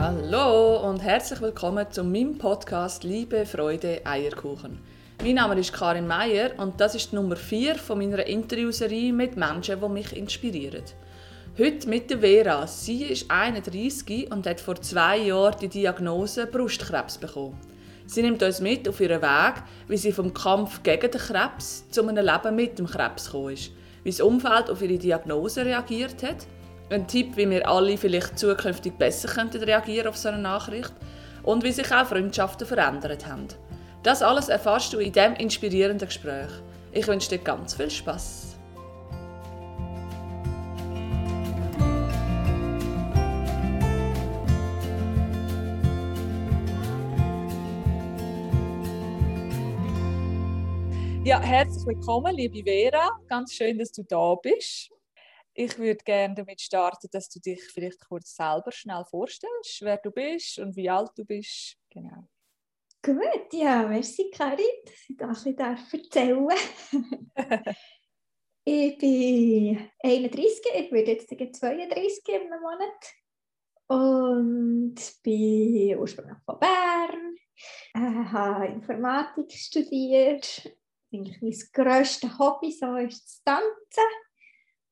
Hallo und herzlich willkommen zu meinem Podcast Liebe, Freude, Eierkuchen. Mein Name ist Karin Meier und das ist die Nummer 4 von meiner Interviewserie mit Menschen, die mich inspirieren. Heute mit der Vera. Sie ist 31 und hat vor zwei Jahren die Diagnose Brustkrebs bekommen. Sie nimmt uns mit auf ihren Weg, wie sie vom Kampf gegen den Krebs zu einem Leben mit dem Krebs gekommen ist, wie das Umfeld auf ihre Diagnose reagiert hat ein Tipp, wie wir alle vielleicht zukünftig besser könnten reagieren auf so eine Nachricht und wie sich auch Freundschaften verändert haben. Das alles erfährst du in diesem inspirierenden Gespräch. Ich wünsche dir ganz viel Spaß. Ja, herzlich willkommen, liebe Vera. Ganz schön, dass du da bist. Ich würde gerne damit starten, dass du dich vielleicht kurz selber schnell vorstellst, wer du bist und wie alt du bist. Genau. Gut, ja, merci Karin, dass ich das ein bisschen erzählen Ich bin 31, ich werde jetzt 32 im Monat und bin ursprünglich von Bern, Ich äh, habe Informatik studiert. Eigentlich mein grösstes Hobby so ist das Tanzen.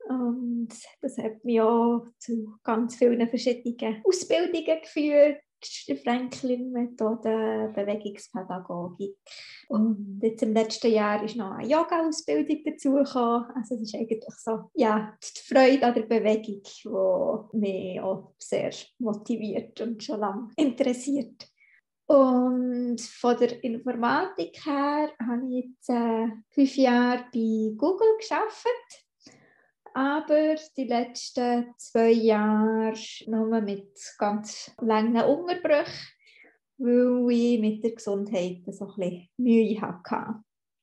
Und das hat mich auch zu ganz vielen verschiedenen Ausbildungen geführt. Franklin-Methode, Bewegungspädagogik. Und jetzt im letzten Jahr ist noch eine Yoga-Ausbildung dazugekommen. Also das ist eigentlich so, ja, die Freude an der Bewegung, die mich auch sehr motiviert und schon lange interessiert. Und von der Informatik her habe ich jetzt äh, fünf Jahre bei Google gearbeitet aber die letzten zwei Jahre nur mit ganz langen Unterbrüchen, weil ich mit der Gesundheit so ein bisschen Mühe hatte.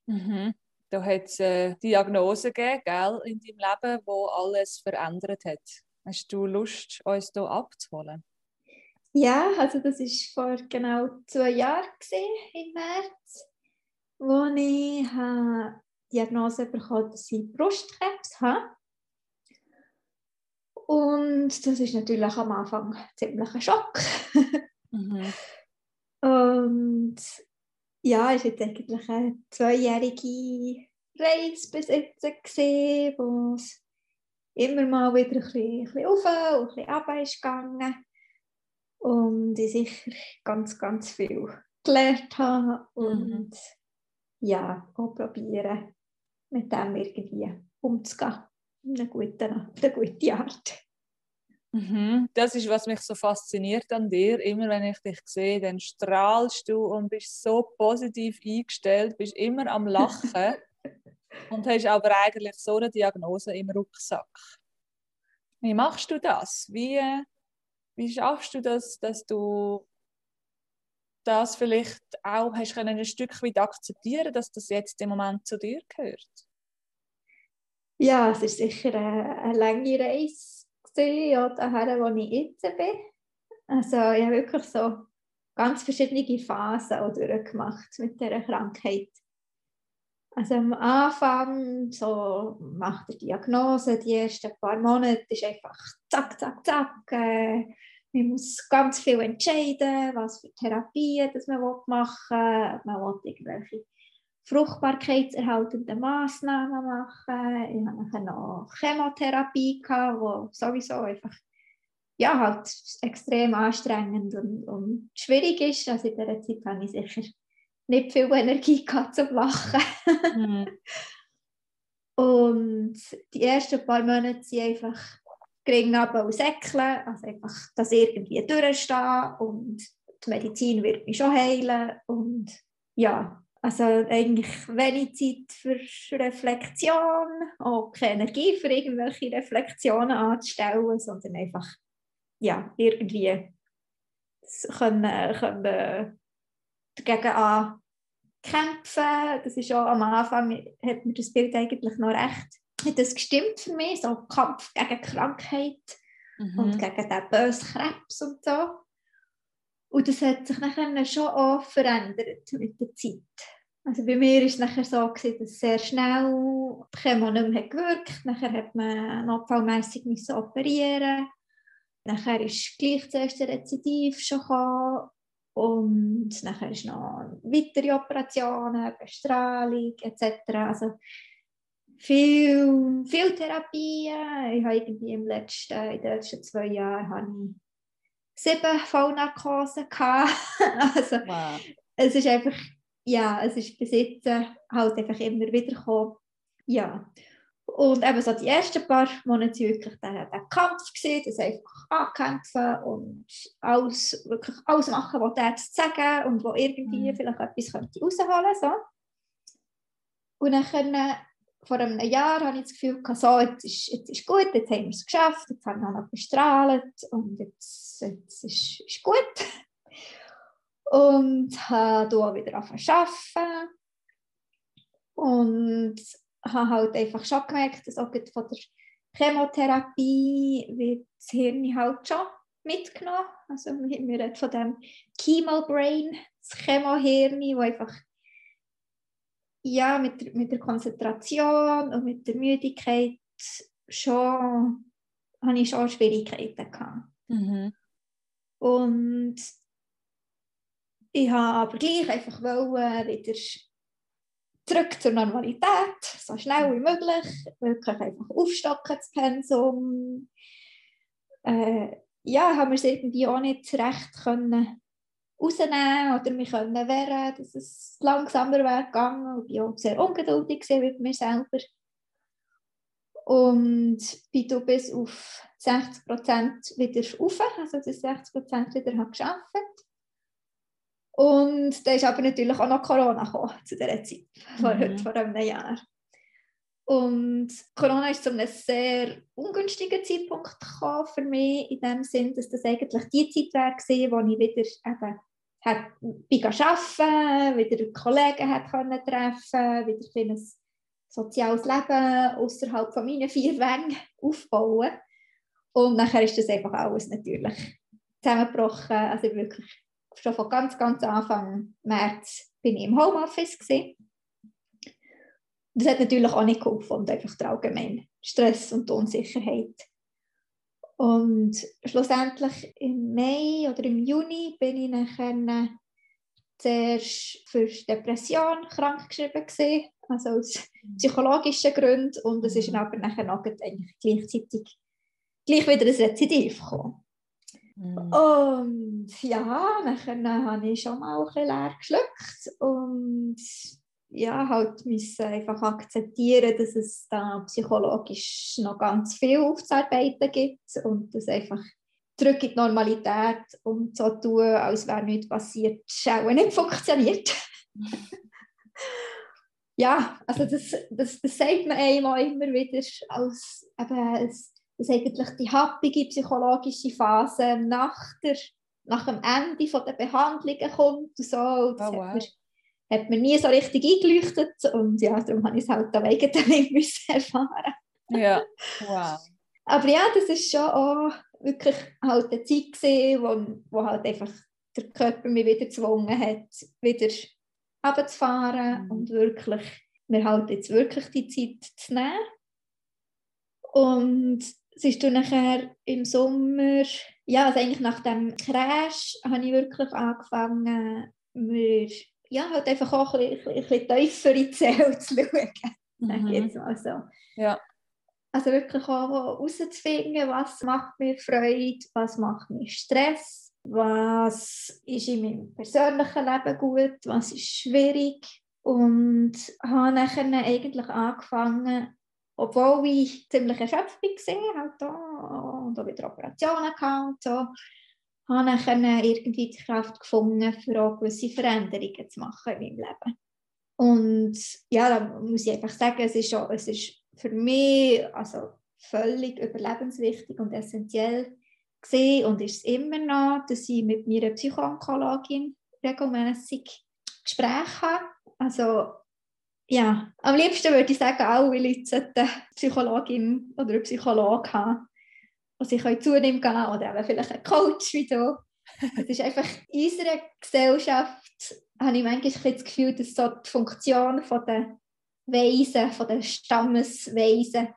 Mhm. Da hat es eine Diagnose gegeben, gell, in deinem Leben, wo alles verändert hat. Hast du Lust, uns hier abzuholen? Ja, also das war vor genau zwei Jahren gewesen, im März, wo ich die Diagnose bekommen dass ich Brustkrebs habe. Und das ist natürlich am Anfang ziemlich ein Schock. mhm. Und ja, es war jetzt eigentlich eine zweijährige Reise bis jetzt, gewesen, wo es immer mal wieder ein bisschen, ein bisschen auf und ein bisschen runter ist gegangen. Und ich sicher ganz, ganz viel gelernt habe und mhm. ja, auch probieren, mit dem irgendwie umzugehen eine gute, eine gute Art. Mhm. Das ist, was mich so fasziniert an dir. Immer wenn ich dich sehe, dann strahlst du und bist so positiv eingestellt, bist immer am Lachen und hast aber eigentlich so eine Diagnose im Rucksack. Wie machst du das? Wie, wie schaffst du das, dass du das vielleicht auch hast können, ein Stück weit akzeptieren, dass das jetzt im Moment zu dir gehört? Ja, es war sicher eine, eine lange Reise, ja, daher, wo ich jetzt bin. Also ich habe wirklich so ganz verschiedene Phasen auch durchgemacht mit dieser Krankheit. Also am Anfang, so nach der Diagnose, die ersten paar Monate, ist einfach zack, zack, zack. Äh, man muss ganz viel entscheiden, was für Therapien man machen will. Man will irgendwelche fruchtbarkeitserhaltende Massnahmen machen. Ich hatte noch Chemotherapie, die sowieso einfach ja, halt extrem anstrengend und, und schwierig ist. Also in dieser Zeit hatte ich sicher nicht viel Energie gehabt zum Lachen. Mhm. und die ersten paar Monate sind einfach gering und säckeln, also einfach das irgendwie durchstehen und die Medizin wird mich schon heilen und ja, also eigentlich wenig Zeit für Reflexion, auch keine Energie für irgendwelche Reflexionen anzustellen, sondern einfach ja, irgendwie können, können dagegen ankämpfen. Das ist auch am Anfang, hat mir das Bild eigentlich noch recht hat das gestimmt für mich, so Kampf gegen Krankheit mhm. und gegen den bösen Krebs und so. Und das hat sich nachher schon auch verändert mit der Zeit. Also bei mir war es nachher so, gewesen, dass sehr schnell Chemo nicht mehr gewirkt Nachher hat man notfallmässig operieren Nachher ist gleich zuerst ein Rezidiv schon gekommen. Und nachher ist noch weitere Operationen, Bestrahlung etc. Also viel, viel Therapien. Ich habe irgendwie im letzten, in den letzten zwei Jahren habe ich sieben Vollnarkose also wow. es ist einfach, ja, es ist bis jetzt halt einfach immer wieder gekommen. Ja. Und eben so die ersten paar Monate waren wirklich der, der Kampf, gewesen, das einfach ankämpfen und alles, wirklich alles machen, was der Arzt sagen und wo irgendwie mhm. vielleicht etwas könnte rausholen so. Und dann vor einem Jahr hatte ich das Gefühl, so, jetzt, ist, jetzt ist gut, jetzt haben wir es geschafft, jetzt haben wir noch bestrahlt und jetzt, jetzt ist, ist gut. Und habe hier wieder angefangen. Und habe halt einfach schon gemerkt, dass auch von der Chemotherapie wird das Hirn halt schon mitgenommen. Also wir reden von dem Chemo-Brain, das Chemohirn, das einfach ja, mit, mit der Konzentration und mit der Müdigkeit schon, hatte ich schon Schwierigkeiten gehabt. Mhm. Und ich habe aber gleich einfach wieder zurück zur Normalität, so schnell wie möglich, wirklich einfach aufstocken das Pensum. Äh, ja, haben wir es irgendwie auch nicht recht können rausnehmen oder mich können wehren, dass es langsamer wäre gegangen. Ich war auch sehr ungeduldig mit mir selber. Und bin du bis auf 60% wieder rauf, also dass 60% wieder habe geschafft. Und da ist aber natürlich auch noch Corona gekommen, zu dieser Zeit, vor, mhm. vor einem Jahr. Und Corona ist zu einem sehr ungünstigen Zeitpunkt gekommen für mich, in dem Sinn, dass das eigentlich die Zeit war, wo ich wieder eben hat, bin arbeiten, wieder Kollegen hat können treffen, wieder ein soziales Leben außerhalb von meinen vier Wänden aufbauen. Und nachher ist das einfach alles natürlich zusammengebrochen. Also wirklich schon von ganz, ganz Anfang März bin ich im Homeoffice gewesen das hat natürlich auch nicht geholfen und einfach der allgemeine Stress und Unsicherheit. Und schlussendlich im Mai oder im Juni bin ich nachher zuerst für Depression krankgeschrieben also aus psychologischen Gründen und es ist aber nachher noch gleichzeitig gleich wieder ein Rezidiv gekommen. Mhm. Und ja, nachher habe ich schon mal ein leer geschluckt und ja, halt müssen einfach akzeptieren, dass es da psychologisch noch ganz viel aufzuarbeiten gibt und das einfach zurück in die Normalität und so tun, als wäre nichts passiert, auch nicht funktioniert. ja, also das, das, das sagt man einmal immer wieder als eben, dass eigentlich die happige psychologische Phase nach, der, nach dem Ende der Behandlungen kommt und so. Und das oh, wow hat mir nie so richtig eingeleuchtet und ja, darum habe ich es halt am eigenen Leib erfahren. Ja, wow. Aber ja, das ist schon auch wirklich halt eine Zeit gewesen, wo, wo halt einfach der Körper mich wieder gezwungen hat, wieder runterzufahren mhm. und wirklich, mir halt jetzt wirklich die Zeit zu nehmen. Und es ist dann nachher im Sommer, ja, also eigentlich nach dem Crash habe ich wirklich angefangen, mir ja, halt einfach auch ein bisschen, ein bisschen tiefer in die Seele zu schauen. Mhm. Jetzt mal so. Ja. Also wirklich auch herauszufinden, was macht mir Freude, was macht mir Stress, was ist in meinem persönlichen Leben gut, was ist schwierig. Und habe dann eigentlich angefangen, obwohl ich ziemlich erschöpft war, halt da, und auch wieder Operationen hatte und so, habe dann irgendwie die Kraft gefunden, für auch gewisse Veränderungen zu machen in meinem Leben. Und ja, da muss ich einfach sagen, es ist, auch, es ist für mich also völlig überlebenswichtig und essentiell gesehen und ist es immer noch, dass ich mit meiner Psychoonkologin regelmäßig Gespräche habe. Also ja, am liebsten würde ich sagen, alle Leute sollten Psychologin oder einen Psychologen haben, wo sie zunehmen können oder eben vielleicht einen Coach wie du. Es ist einfach in unserer Gesellschaft, habe ich manchmal das Gefühl, dass so die Funktion der Weisen, von der Stammesweisen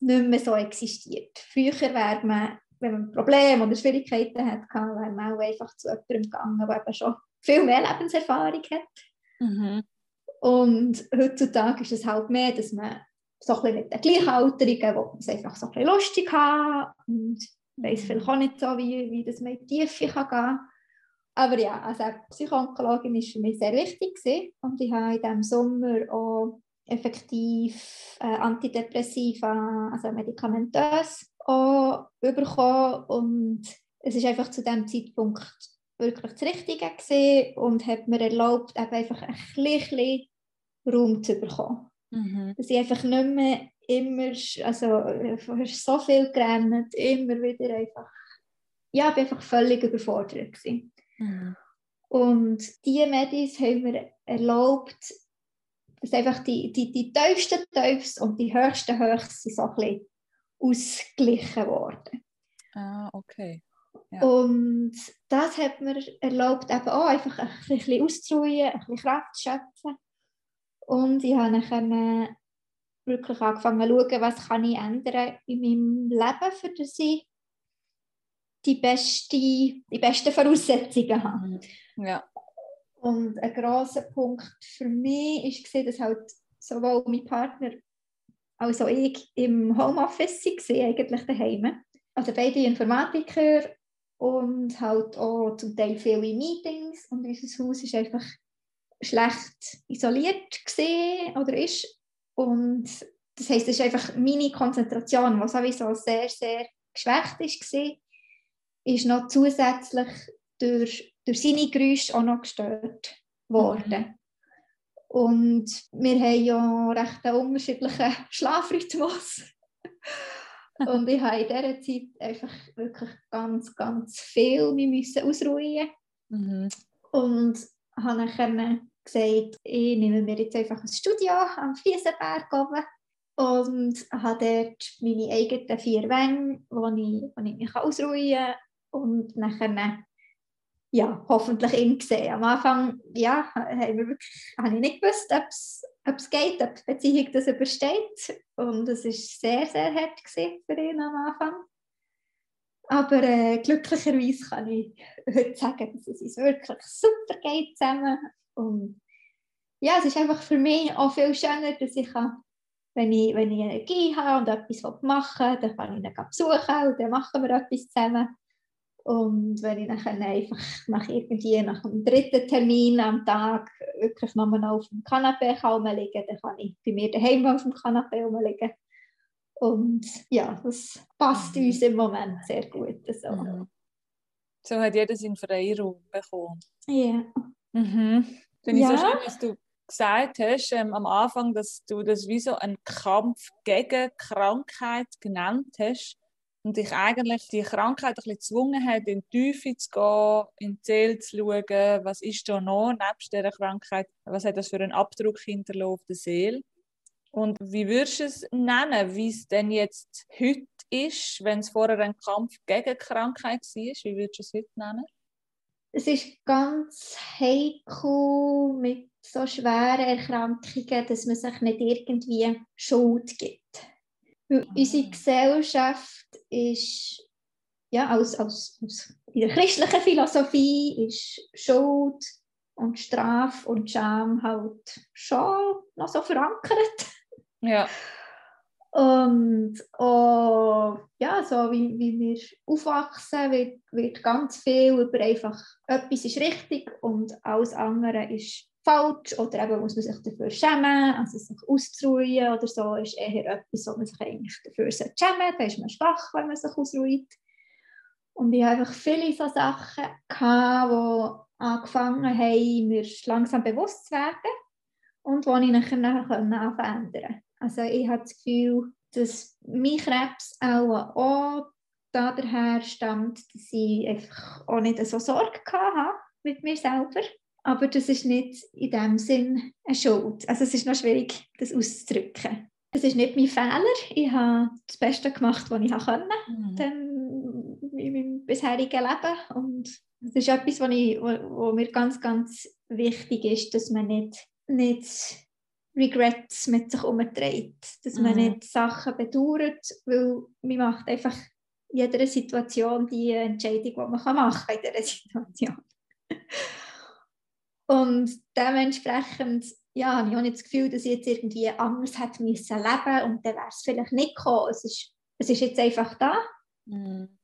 nicht mehr so existiert. Früher wäre man wenn man Probleme oder Schwierigkeiten hat, wäre man auch einfach zu jemandem gegangen, der eben schon viel mehr Lebenserfahrung hat. Mhm. Und heutzutage ist es halt mehr, dass man so ein bisschen mit den Gleichaltrigen, wo man es einfach so ein bisschen lustig hat und weiß mhm. vielleicht auch nicht so, wie, wie das mit Tiefe kann gehen aber ja, also Psychoonkologin war für mich sehr wichtig gewesen. und ich habe in diesem Sommer auch effektiv äh, Antidepressiva, also medikamentös, auch bekommen und es ist einfach zu diesem Zeitpunkt wirklich das Richtige gewesen und hat mir erlaubt, eben einfach ein bisschen Raum zu bekommen. Mhm. Dass ich einfach nicht mehr immer, also so viel gerannt, immer wieder einfach, ja, ich bin einfach völlig überfordert gewesen. Mhm. Und diese Medis haben mir erlaubt, dass einfach die, die, die tiefsten Tiefs und die höchsten Höchst so ein bisschen ausgeglichen worden. Ah, okay. Ja. Und das hat mir erlaubt, eben auch einfach ein bisschen auszuruhen, ein bisschen Kraft zu schöpfen. Und ich habe dann wirklich angefangen zu schauen, was kann ich ändern in meinem Leben, für das ich die, beste, die besten Voraussetzungen habe. Mhm. Ja. Und ein grosser Punkt für mich war, dass halt sowohl mein Partner als auch ich im Homeoffice waren, eigentlich daheim. Also beide Informatiker und halt auch zum Teil viele Meetings und unser Haus ist einfach schlecht isoliert gesehen oder ist und das heißt, es ist einfach meine Konzentration, die sowieso sehr, sehr geschwächt ist, war, ist noch zusätzlich durch, durch seine Geräusche auch noch gestört worden. Mhm. Und wir haben ja recht einen unterschiedlichen Schlafrhythmus. Und ich habe in dieser Zeit einfach wirklich ganz, ganz viel müssen ausruhen mhm. Und habe dann gesagt, ich nehme mir jetzt einfach ein Studio am Fliesenberg oben und habe dort meine eigenen vier Wänge, wo ich, wo ich mich ausruhen kann und nachher ja, hoffentlich ihn gesehen. Am Anfang ja, habe ich nicht gewusst, ob es geht, ob die Beziehung das übersteht. Und es war sehr, sehr hart für ihn am Anfang. Aber äh, glücklicherweise kann ich heute sagen, dass es uns wirklich super geht zusammen. Und ja, es ist einfach für mich auch viel schöner, dass ich kann, wenn ich, wenn ich Energie habe und etwas machen will, dann kann ich ihn besuchen und dann machen wir etwas zusammen. Und wenn ich dann einfach nach irgendwie nach dem dritten Termin am Tag wirklich nochmal auf dem Kanapee liegen dann kann ich bei mir daheim auf dem Kanapee liegen. Und ja, das passt mhm. uns im Moment sehr gut. So, mhm. so hat jeder seinen Freiraum bekommen. Ja. Mhm. Finde ich ja. so schön, dass du gesagt hast ähm, am Anfang, dass du das wie so einen Kampf gegen Krankheit genannt hast und dich eigentlich die Krankheit ein bisschen gezwungen hat, in die Tiefe zu gehen, in die Seele zu schauen, was ist da noch nebst dieser Krankheit, was hat das für einen Abdruck hinterlassen auf der Seele. Und wie würdest du es nennen, wie es denn jetzt heute ist, wenn es vorher ein Kampf gegen die Krankheit war? Wie würdest du es heute nennen? Es ist ganz heikel mit so schweren Erkrankungen, dass man sich nicht irgendwie Schuld gibt. Weil ah. unsere Gesellschaft ist, ja, aus, aus, aus in der christlichen Philosophie ist Schuld und Strafe und Scham halt schon noch so verankert. Ja. Und auch, ja, so wie, wie wir aufwachsen, wird, wird ganz viel über einfach, etwas ist richtig und alles andere ist falsch oder eben muss man sich dafür schämen, also sich auszuruhen oder so ist eher etwas, wo man sich eigentlich dafür schämen sollte. Da ist man schwach, wenn man sich ausruht. Und ich hatte einfach viele so Sachen, die angefangen haben, mir langsam bewusst zu werden und die ich nachher, nachher verändern Also ich habe das Gefühl, dass mein Krebs auch, auch daher stammt, dass ich einfach auch nicht so Sorge hatte mit mir selber aber das ist nicht in dem Sinn eine Schuld. Also es ist noch schwierig, das auszudrücken. Es ist nicht mein Fehler. Ich habe das Beste gemacht, was ich konnte mhm. in meinem bisherigen Leben. Und es ist etwas, was, ich, wo mir ganz, ganz wichtig ist, dass man nicht, nicht Regrets mit sich umträgt. Dass man mhm. nicht Sachen bedauert, weil man macht einfach jeder Situation die Entscheidung, die man machen kann in dieser Situation. Und dementsprechend ja, habe ich auch nicht das Gefühl, dass ich jetzt irgendwie anders hätte müssen leben und dann wäre es vielleicht nicht gekommen. Es ist, es ist jetzt einfach da. Mhm.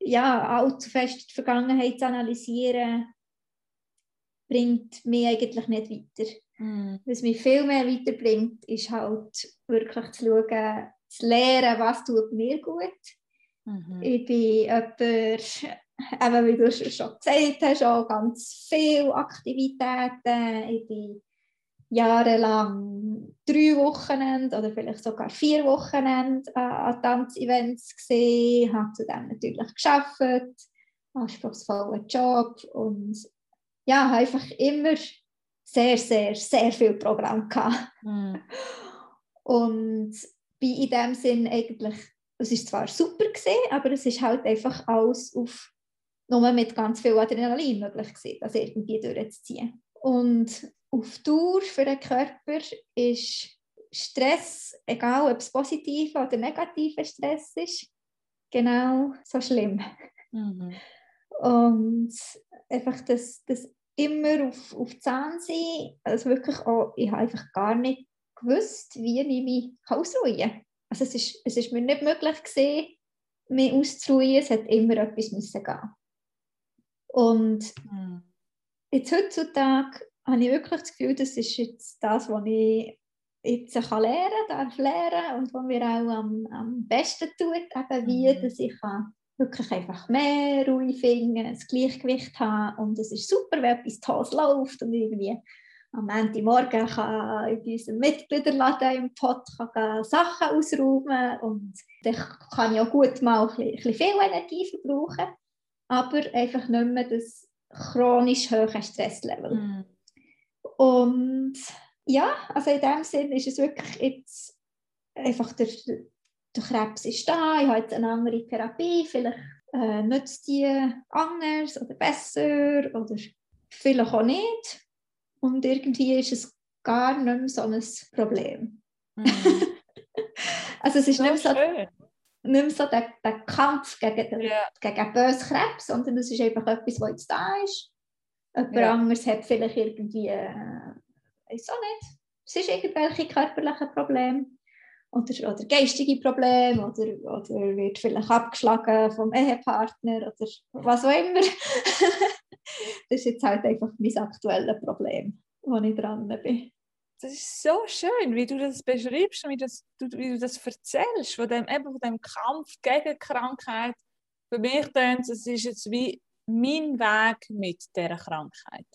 Ja, allzu fest die Vergangenheit zu analysieren, bringt mich eigentlich nicht weiter. Mhm. Was mich viel mehr weiterbringt, ist halt wirklich zu schauen, zu lernen, was tut mir gut. Mhm. Ich bin jemand, eben wie du schon gesagt hast, auch ganz viele Aktivitäten. Ich bin jahrelang drei Wochenende oder vielleicht sogar vier Wochenende äh, an Tanzevents gesehen, habe zudem natürlich geschafft, anspruchsvollen Job und ja, habe einfach immer sehr, sehr, sehr viel Programm gehabt. Mm. Und bin in dem Sinn eigentlich, es ist zwar super gesehen, aber es ist halt einfach alles auf nur mit ganz viel Adrenalin möglich gewesen, das irgendwie durchzuziehen. Und auf Dauer für den Körper ist Stress, egal ob es positiver oder negativer Stress ist, genau so schlimm. Mhm. Und einfach das, das immer auf, auf Zähne sein, also wirklich auch, ich habe einfach gar nicht gewusst, wie ich mich ausruhen kann. Also es ist, es ist mir nicht möglich gewesen, mich auszuruhen, es hat immer etwas müssen gehen. Und mhm. jetzt heutzutage habe ich wirklich das Gefühl, das ist jetzt das, was ich jetzt kann lernen darf lernen und was mir auch am, am besten tut, eben wie, mhm. dass ich kann wirklich einfach mehr Ruhe finden, das Gleichgewicht haben und es ist super, wenn etwas Tolles läuft und irgendwie am Ende Morgen kann ich bei unserem Mitgliederladen im Pott kann Sachen ausräumen und dann kann ich auch gut mal ein bisschen, ein bisschen viel Energie verbrauchen, aber einfach nicht mehr das chronisch hohe Stresslevel. Mm. Und ja, also in dem Sinne ist es wirklich jetzt einfach der, der Krebs ist da, ich habe jetzt eine andere Therapie, vielleicht äh, nützt die anders oder besser oder vielleicht auch nicht. Und irgendwie ist es gar nicht mehr so ein Problem. Mhm. also es ist so nicht, mehr so, nicht mehr so der, der Kampf gegen, den, yeah. gegen bösen Krebs, sondern es ist einfach etwas, was jetzt da ist. Jemand ja. anderes hat vielleicht irgendwie, äh, weiß auch nicht, es ist irgendwelche körperlichen Probleme oder, oder geistige Probleme oder, oder wird vielleicht abgeschlagen vom Ehepartner oder was auch immer. das ist jetzt halt einfach mein aktuelles Problem, wo ich dran bin. Das ist so schön, wie du das beschreibst, wie, das, du, wie du das erzählst, von dem, eben von dem Kampf gegen Krankheit. Für mich klingt es ist jetzt wie mein Weg mit dieser Krankheit.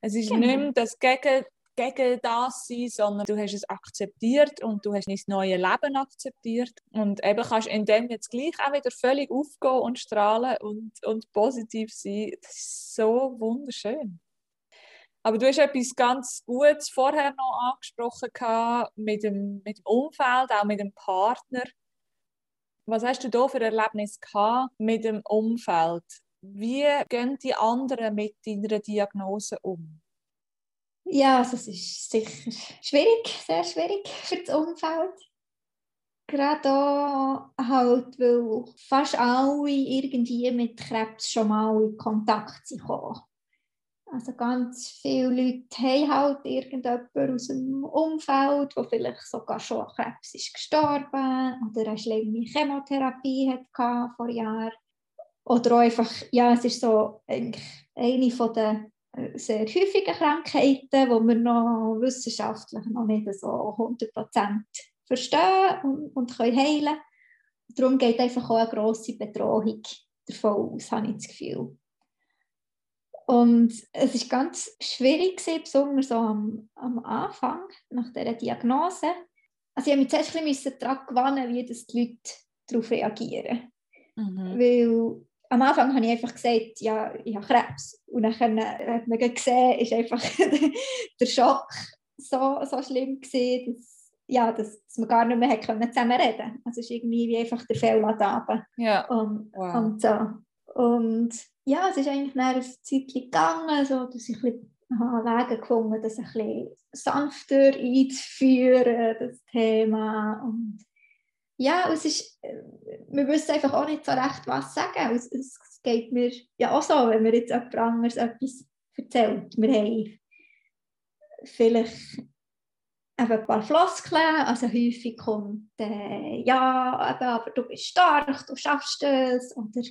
Es ist genau. nicht mehr das gegen, gegen das sein, sondern du hast es akzeptiert und du hast dein neues Leben akzeptiert und eben kannst in dem jetzt gleich auch wieder völlig aufgehen und strahlen und, und positiv sein. Das ist so wunderschön. Aber du hast etwas ganz Gutes vorher noch angesprochen mit dem, mit dem Umfeld, auch mit dem Partner. Was hast du da für Erlebnis gehabt mit dem Umfeld? Wie gehen die anderen mit deiner Diagnose um? Ja, also es ist sicher schwierig, sehr schwierig für das Umfeld. Gerade auch halt, weil fast alle irgendwie mit Krebs schon mal in Kontakt sind Also ganz viele Leute haben halt irgendjemanden aus dem Umfeld, der vielleicht sogar schon an Krebs ist gestorben oder eine schlimme Chemotherapie hat vor Jahren. Oder einfach, ja, es ist so eine den äh, sehr häufigen Krankheiten, die wir noch wissenschaftlich noch nicht so 100% verstehen und, können heilen Darum geht einfach auch eine grosse Bedrohung davon aus, habe ich das Gefühl. Und es war ganz schwierig, gewesen, besonders so am, am Anfang, nach dieser Diagnose. Also ich musste mich zuerst ein bisschen daran gewöhnen, wie das die Leute darauf reagieren. Mhm. Weil am Anfang habe ich einfach gesagt, ja, ich habe Krebs. Und dann hat man gesehen, ist einfach der Schock so, so schlimm gewesen, dass, ja, dass, dass man gar nicht mehr zusammen reden. Also es ist irgendwie wie einfach der Fehler da ja. und, wow. und so. Und ja, es ist eigentlich nach einer Zeit gegangen, so, dass ich ein Wege gefunden das ein bisschen sanfter einzuführen, das Thema. Und ja, es ist, äh, wir wissen einfach auch nicht so recht, was sagen. Es, es geht mir ja auch so, wenn mir jetzt jemand anderes etwas erzählt. Wir haben vielleicht ein paar Floskeln, also häufig kommt äh, ja, eben, aber du bist stark, du schaffst es, oder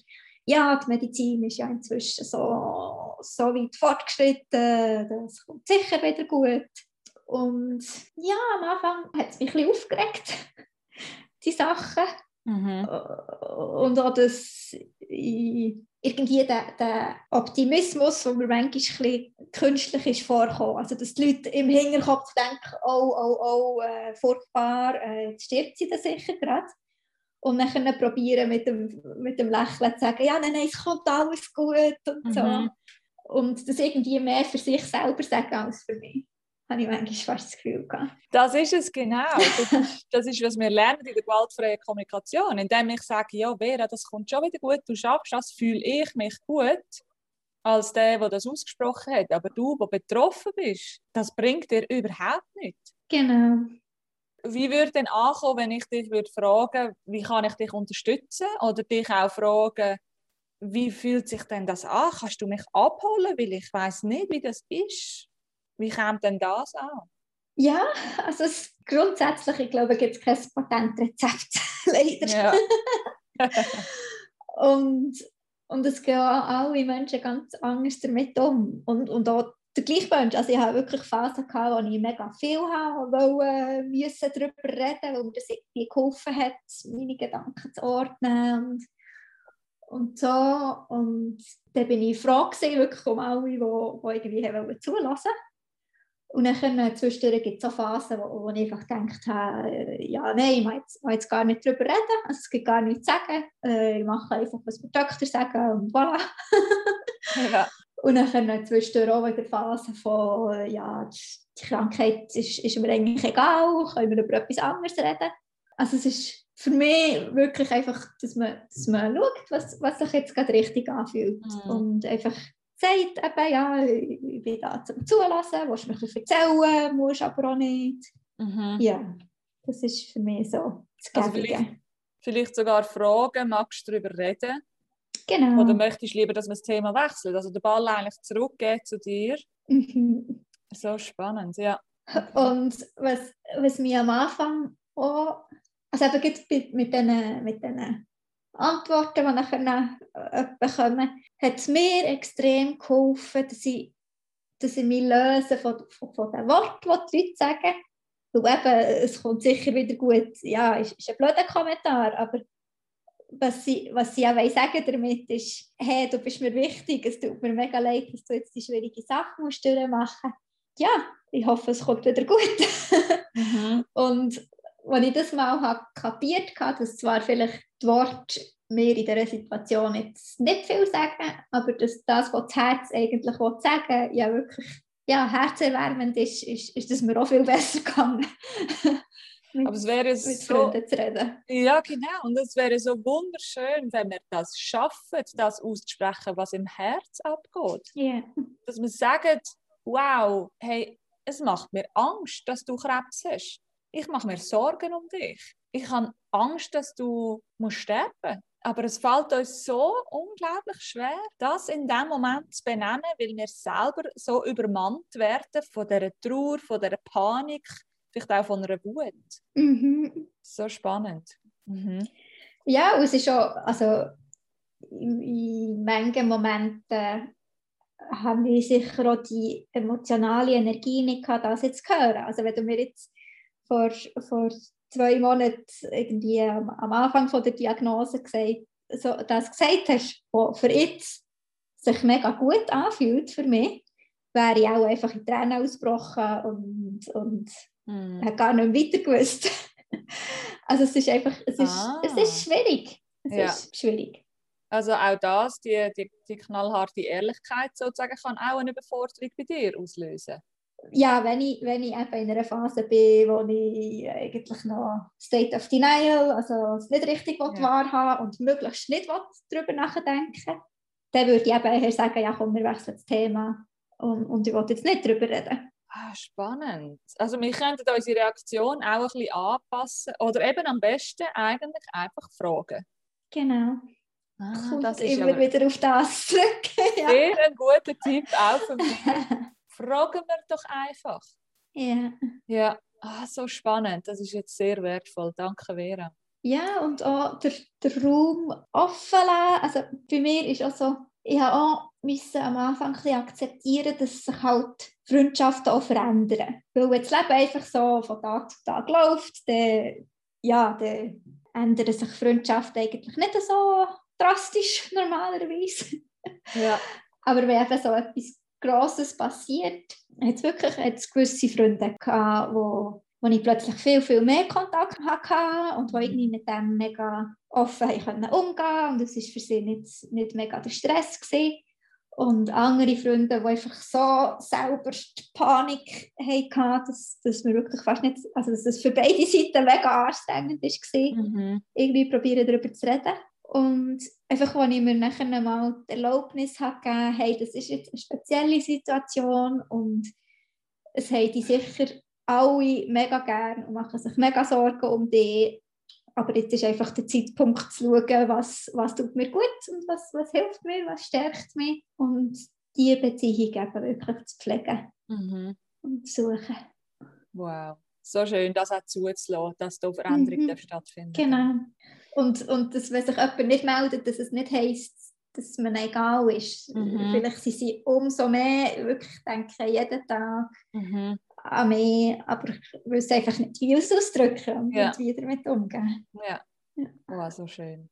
ja, die Medizin ist ja inzwischen so, so weit fortgeschritten, das kommt sicher wieder gut. Und ja, am Anfang hat es mich ein bisschen aufgeregt, die Sachen. Mhm. Und auch das irgendwie der, der Optimismus, der mir manchmal ein künstlich ist vorkommen. Also, dass die Leute im Hinterkopf denken, oh, oh, oh, äh, furchtbar, äh, jetzt stirbt sie da sicher gerade. Und dann probieren mit dem, mit dem Lächeln zu sagen, ja, nein, nein, es kommt alles gut und mhm. so. Und das irgendwie mehr für sich selber sagen als für mich habe ich manchmal fast das Gefühl gehabt. Das ist es genau. Das ist, das ist, was wir lernen in der gewaltfreien Kommunikation. Indem ich sage, ja Vera, das kommt schon wieder gut, du schaffst das, fühle ich mich gut, als der, der das ausgesprochen hat. Aber du, der betroffen bist, das bringt dir überhaupt nichts. Genau. Wie würde denn ankommen, wenn ich dich würde fragen, wie kann ich dich unterstützen? Oder dich auch fragen, wie fühlt sich denn das an? Kannst du mich abholen? Weil ich weiß nicht, wie das ist. Wie kommt denn das an? Ja, also es, grundsätzlich, ich glaube, gibt es kein Patentrezept, leider. Und, und es gehen alle Menschen ganz anders damit um. Und, und auch der gleiche Mensch. Also ich habe wirklich Phasen gehabt, wo ich mega viel habe, weil müssen darüber reden, weil mir das irgendwie geholfen hat, meine Gedanken zu ordnen und, und so. Und dann bin ich froh gewesen, wirklich um alle, die, die irgendwie zulassen und dann äh, zwischendurch gibt es auch Phasen, wo, wo ich einfach gedacht habe, äh, ja, nein, ich will jetzt, will jetzt gar nicht darüber reden, also es gibt gar nichts zu sagen. Äh, ich mache einfach, was die Doktor sagen und voilà. ja. Und dann zwischendurch auch wieder Phasen von, äh, ja, die Krankheit ist, ist mir eigentlich egal, können wir über etwas anderes reden. Also es ist für mich wirklich einfach, dass man, dass man schaut, was, was sich jetzt gerade richtig anfühlt. Mhm. Und einfach sagt eben, ja, ich bin da zum Zulassen, willst du mir ein erzählen, musst aber auch nicht. Mhm. Ja, das ist für mich so das also vielleicht, vielleicht, sogar Fragen, magst du darüber reden? Genau. Oder möchtest du lieber, dass wir das Thema wechseln, also den Ball eigentlich zurückgeht zu dir? Mhm. So spannend, ja. Und was, was mir am Anfang auch, also eben mit diesen mit den Antworten, die nachher äh, bekommen, hat es mir extrem geholfen, dass ich, dass ich mich löse von, von, von den Worten, die die Leute sagen. Weil eben, es kommt sicher wieder gut. Ja, ist, ist ein blöder Kommentar, aber was sie, was sie auch sagen damit ist, hey, du bist mir wichtig, es tut mir mega leid, dass du jetzt die schwierige Sachen musst durchmachen Ja, ich hoffe, es kommt wieder gut. mhm. Und als ich das mal habe kapiert habe, dass zwar vielleicht die Worte mir in dieser Situation jetzt nicht viel sagen, aber dass das, was das Herz eigentlich sagen ja wirklich ja, herzerwärmend ist, ist, ist das mir auch viel besser gegangen. mit, aber es wäre so, zu reden. Ja, genau. Und es wäre so wunderschön, wenn wir das schaffen, das auszusprechen, was im Herz abgeht. Yeah. Dass wir sagen, wow, hey, es macht mir Angst, dass du Krebs hast. Ich mache mir Sorgen um dich. Ich habe Angst, dass du musst sterben musst. Aber es fällt uns so unglaublich schwer, das in dem Moment zu benennen, weil wir selber so übermannt werden von dieser Trauer, von dieser Panik, vielleicht auch von einer Wut. Mhm. So spannend. Mhm. Ja, und es ist schon, also in, in manchen Momenten haben wir sicher auch die emotionale Energie nicht gehabt, das jetzt zu hören. Also wenn du mir jetzt vor, vor zwei Monaten irgendwie am, am Anfang von der Diagnose gesagt, so, das gesagt hast, was für jetzt sich mega gut anfühlt für mich, wäre ich auch einfach in Tränen ausgebrochen und, und mm. habe gar nicht weiter gewusst. also es ist einfach, es ist, ah. es ist schwierig. Es ja. ist schwierig. Also auch das, die, die, die knallharte Ehrlichkeit sozusagen, kann auch eine Überforderung bei dir auslösen ja, wenn ich, wenn ich eben in einer Phase bin, wo ich eigentlich noch State of Denial, also es nicht richtig ja. wahrhaben und möglichst nicht darüber nachdenken dann würde ich eben eher sagen, ja komm, wir wechseln das Thema und, und ich will jetzt nicht darüber reden. Ah, spannend. Also wir könnten unsere Reaktion auch ein bisschen anpassen oder eben am besten eigentlich einfach fragen. Genau. Ah, Kommt das ist immer aber wieder auf das zurück. ja. sehr ein guter Tipp auch für mich. Fragen wir doch einfach. ja. Ja, ah, so spannend. Das ist jetzt sehr wertvoll. Danke, Vera. Ja, und auch der, der Raum offen lassen. Also bei mir ist auch so, ich habe auch müssen am Anfang ein akzeptieren, dass sich halt Freundschaften auch verändern. Weil wenn das Leben einfach so von Tag zu Tag läuft, dann, ja, dann ändern sich Freundschaften eigentlich nicht so drastisch normalerweise. Ja. Aber wenn eben so etwas Grosses passiert, hat es wirklich hat's gewisse Freunde gehabt, wo, wo ich plötzlich viel, viel mehr Kontakt hatte und wo irgendwie mit dem mega offen umgehen und es war für sie nicht, nicht mega der Stress. Gewesen. Und andere Freunde, die einfach so selber die Panik hatten, dass, dass wir wirklich fast nicht, also dass es für beide Seiten mega anstrengend war, Mhm. irgendwie probieren darüber zu reden. Und einfach, als ich mir nachher mal die Erlaubnis habe gegeben hey, das ist jetzt eine spezielle Situation und es haben die sicher alle mega gern und machen sich mega Sorgen um dich. Aber jetzt ist einfach der Zeitpunkt zu schauen, was, was tut mir gut und was, was hilft mir, was stärkt mich. Und diese Beziehung eben wirklich zu pflegen Mhm. und zu suchen. Wow. So schön, das auch zuzulassen, dass da Veränderung Mhm. darf stattfinden Genau. Und, und dass, wenn sich jemand nicht meldet, dass es nicht heisst, dass man egal ist. Mhm. Vielleicht sind sie umso mehr, wirklich denken jeden Tag Mhm. An mich, aber ich wissen einfach nicht, wie es ausdrücken und, Ja. wie damit umgehen. Ja. Ja. Oh, so schön.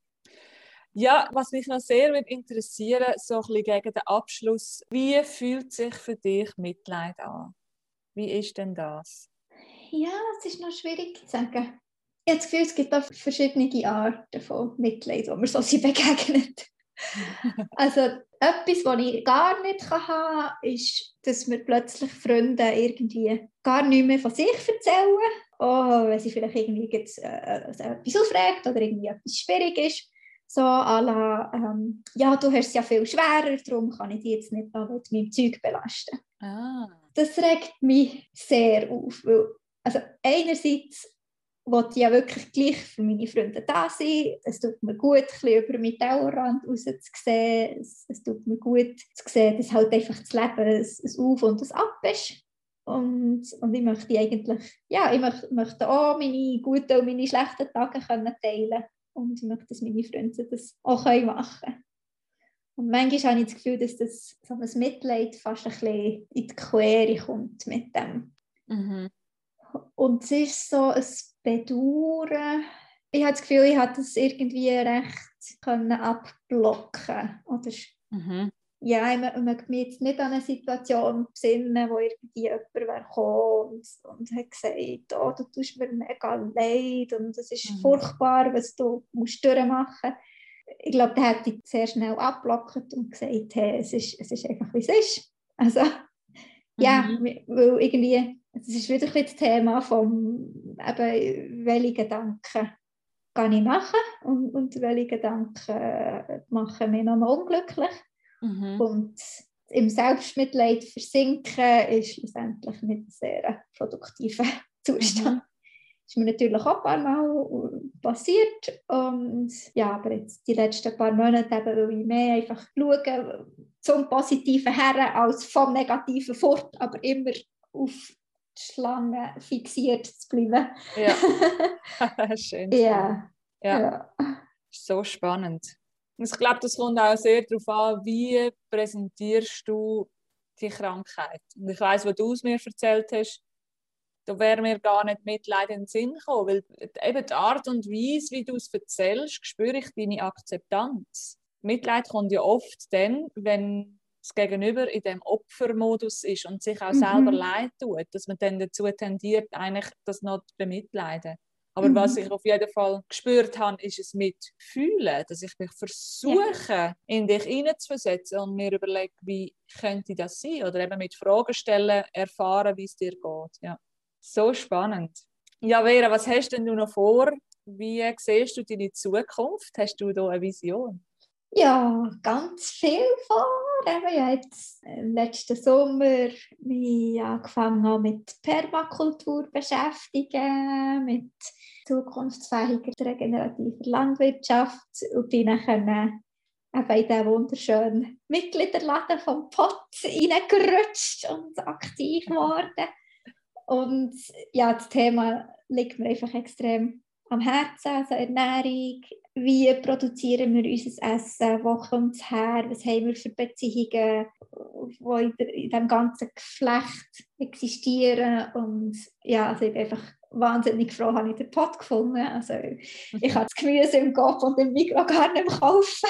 Ja, was mich noch sehr würde interessieren, so ein bisschen gegen den Abschluss, wie fühlt sich für dich Mitleid an? Wie ist denn das? Ja, es ist noch schwierig zu sagen. Ich habe das Gefühl, es gibt auch verschiedene Arten von Mitleid, wo man so begegnet. Also etwas, was ich gar nicht haben kann, ist, dass mir plötzlich Freunde irgendwie gar nicht mehr von sich erzählen. Oh, wenn sie vielleicht irgendwie jetzt, äh, also etwas aufregt oder irgendwie etwas schwierig ist. So à la, ähm, ja, du hast es ja viel schwerer, darum kann ich dich jetzt nicht mit meinem Zeug belasten Ah. das regt mich sehr auf. Weil, also einerseits wollte ja wirklich gleich für meine Freunde da sein. Es tut mir gut, ein bisschen über meinen Tellerrand raus zu sehen. Es, es tut mir gut zu sehen, dass halt einfach das Leben ein, ein Auf und ein Ab ist. Und, und ich möchte eigentlich, ja, ich möchte, möchte auch meine guten und meine schlechten Tage können teilen Und ich möchte, dass meine Freunde das auch können machen können. Und manchmal habe ich das Gefühl, dass das so ein Mitleid fast ein bisschen in die Quere kommt mit dem. Mhm. Und es ist so ein Bedauern. Ich habe das Gefühl, ich habe das irgendwie recht können abblocken Oder Mhm. ja, ich mö- möchte mich jetzt nicht an eine Situation besinnen, wo irgendwie jemand wäre gekommen und, und hat gesagt, oh, du tust mir mega leid und es ist Mhm. furchtbar, was du musst durchmachen musst. Ich glaube, der hätte ich sehr schnell abblockt und gesagt, hey, es, ist, es ist einfach, wie es ist. Also, ja, Mhm. weil irgendwie, es ist wieder ein das Thema von, eben, welche Gedanken kann ich machen und, und welche Gedanken machen mich noch unglücklich. Mhm. Und im Selbstmitleid versinken ist schlussendlich nicht ein sehr produktiver Zustand. Mhm. Das ist mir natürlich auch ein paar Mal passiert. Und ja, aber jetzt die letzten paar Monate eben, weil ich mehr einfach schaue, zum Positiven her als vom Negativen fort, aber immer auf Schlange fixiert zu bleiben. Ja, schön. Ja, Ja. ja. So spannend. Und ich glaube, das kommt auch sehr darauf an, wie präsentierst du die Krankheit. Und ich weiß, was du es mir erzählt hast, da wäre mir gar nicht Mitleid in den Sinn gekommen, weil eben die Art und Weise, wie du es erzählst, spüre ich deine Akzeptanz. Mitleid kommt ja oft dann, wenn das Gegenüber in dem Opfermodus ist und sich auch Mhm. selber leid tut, dass man dann dazu tendiert, eigentlich das noch zu bemitleiden. Aber Mhm. was ich auf jeden Fall gespürt habe, ist es mit Fühlen, dass ich mich versuche, in dich hineinzuversetzen und mir überlege, wie könnte das sein? Oder eben mit Fragen stellen, erfahren, wie es dir geht. Ja. So spannend. Ja, Vera, was hast denn du noch vor? Wie siehst du deine Zukunft? Hast du da eine Vision? Ja, ganz viel vor. Eben, ja, jetzt im letzten Sommer mich angefangen mit Permakultur beschäftigen, mit zukunftsfähiger regenerativer Landwirtschaft und bin dann eben in diesen wunderschönen Mitgliederladen vom Pott reingerutscht und aktiv geworden. Und ja, das Thema liegt mir einfach extrem am Herzen, also Ernährung, wie produzieren wir unser Essen, wo kommt es her, was haben wir für Beziehungen, die in, diesem ganzen Geflecht existieren und ja, also ich bin einfach wahnsinnig froh, habe ich den Pot gefunden. Also ich habe das Gemüse im Kopf und im Mikro gar nicht mehr kaufen.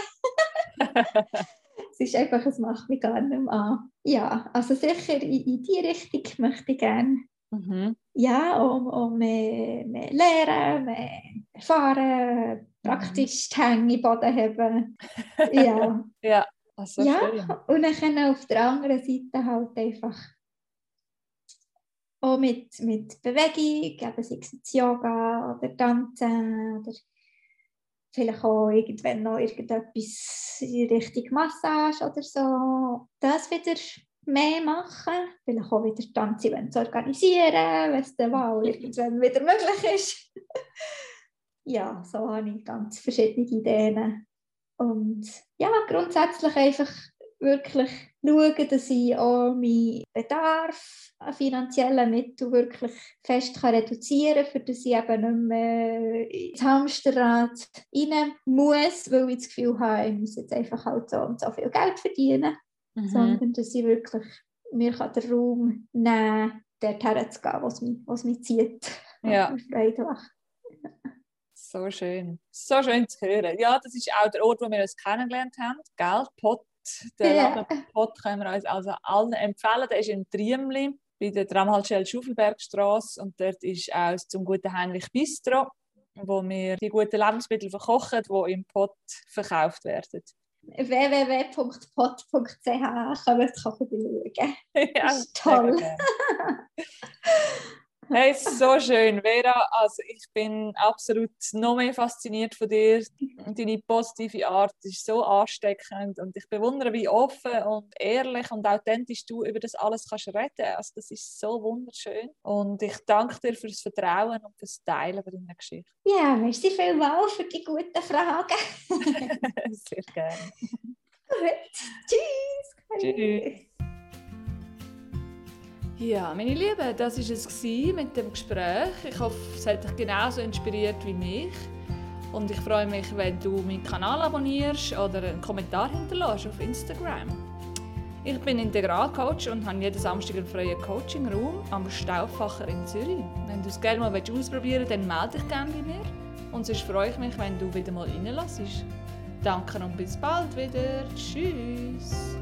es ist einfach, es macht mich gar nicht mehr an. Ja, also sicher in, in die Richtung möchte ich gerne Mhm. Ja, um, um mehr, mehr lernen, mehr erfahren, praktisch die Hänge im Boden haben. Ja, ja, also ja schön. und dann auf der anderen Seite halt einfach auch mit, mit Bewegung, eben sei es Yoga oder Tanzen oder vielleicht auch irgendwann noch irgendetwas in Richtung Massage oder so. Das wieder mehr machen, vielleicht auch wieder Tanzevents organisieren, wenn es dann mal irgendwann wieder möglich ist. Ja, so habe ich ganz verschiedene Ideen. Und ja, grundsätzlich einfach wirklich schauen, dass ich auch meinen Bedarf an finanziellen Mitteln wirklich fest kann reduzieren kann, für dass ich eben nicht mehr ins Hamsterrad rein muss, weil ich das Gefühl habe, ich muss jetzt einfach halt so und so viel Geld verdienen mhm. sondern dass ich wirklich mir den Raum nehmen kann, dorthin zu gehen, was mich, was mich zieht. Ja. Freude macht. So schön. So schön zu hören. Ja, das ist auch der Ort, wo wir uns kennengelernt haben. Gell? Pot. Den yeah. Pot können wir uns also allen empfehlen. Der ist in Triemli bei der Tramhaltestelle Schufelbergstraße und dort ist auch zum guten Heinrich Bistro, wo wir die guten Lebensmittel verkochen, die im Pot verkauft werden www.pod.ch können wir es schauen. Ja, das ist toll. Hey, so schön, Vera. Also ich bin absolut noch mehr fasziniert von dir. Deine positive Art ist so ansteckend und ich bewundere, wie offen und ehrlich und authentisch du über das alles kannst reden. Also das ist so wunderschön und ich danke dir für das Vertrauen und das Teilen deiner Geschichte. Ja, merci vielmals für die guten Fragen. Sehr gerne. Gut, tschüss. Tschüss. Ja, meine Lieben, das war es mit dem Gespräch. Ich hoffe, es hat dich genauso inspiriert wie mich. Und ich freue mich, wenn du meinen Kanal abonnierst oder einen Kommentar hinterlässt auf Instagram. Ich bin Integralcoach und habe jeden Samstag einen freien Coaching-Raum am Stauffacher in Zürich. Wenn du es gerne mal ausprobieren willst, dann melde dich gerne bei mir. Und sonst freue ich mich, wenn du wieder mal reinlässt. Danke und bis bald wieder. Tschüss.